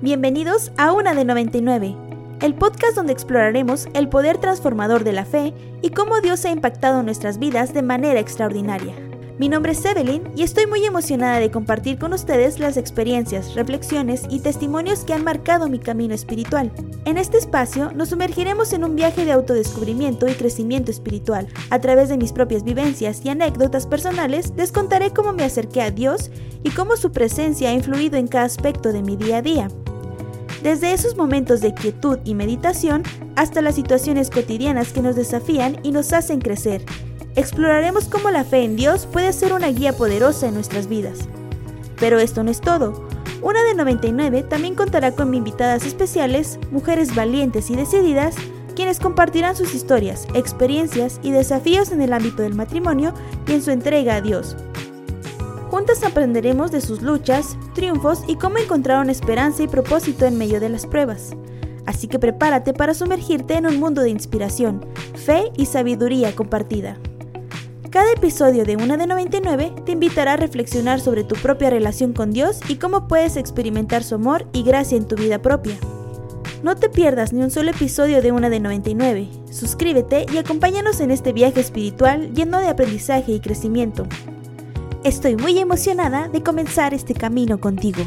Bienvenidos a Una de 99, el podcast donde exploraremos el poder transformador de la fe y cómo Dios ha impactado nuestras vidas de manera extraordinaria. Mi nombre es Evelyn y estoy muy emocionada de compartir con ustedes las experiencias, reflexiones y testimonios que han marcado mi camino espiritual. En este espacio nos sumergiremos en un viaje de autodescubrimiento y crecimiento espiritual. A través de mis propias vivencias y anécdotas personales les contaré cómo me acerqué a Dios y cómo su presencia ha influido en cada aspecto de mi día a día. Desde esos momentos de quietud y meditación hasta las situaciones cotidianas que nos desafían y nos hacen crecer exploraremos cómo la fe en Dios puede ser una guía poderosa en nuestras vidas. Pero esto no es todo. Una de 99 también contará con invitadas especiales, mujeres valientes y decididas, quienes compartirán sus historias, experiencias y desafíos en el ámbito del matrimonio y en su entrega a Dios. Juntas aprenderemos de sus luchas, triunfos y cómo encontraron esperanza y propósito en medio de las pruebas. Así que prepárate para sumergirte en un mundo de inspiración, fe y sabiduría compartida. Cada episodio de Una de 99 te invitará a reflexionar sobre tu propia relación con Dios y cómo puedes experimentar su amor y gracia en tu vida propia. No te pierdas ni un solo episodio de Una de 99. Suscríbete y acompáñanos en este viaje espiritual lleno de aprendizaje y crecimiento. Estoy muy emocionada de comenzar este camino contigo.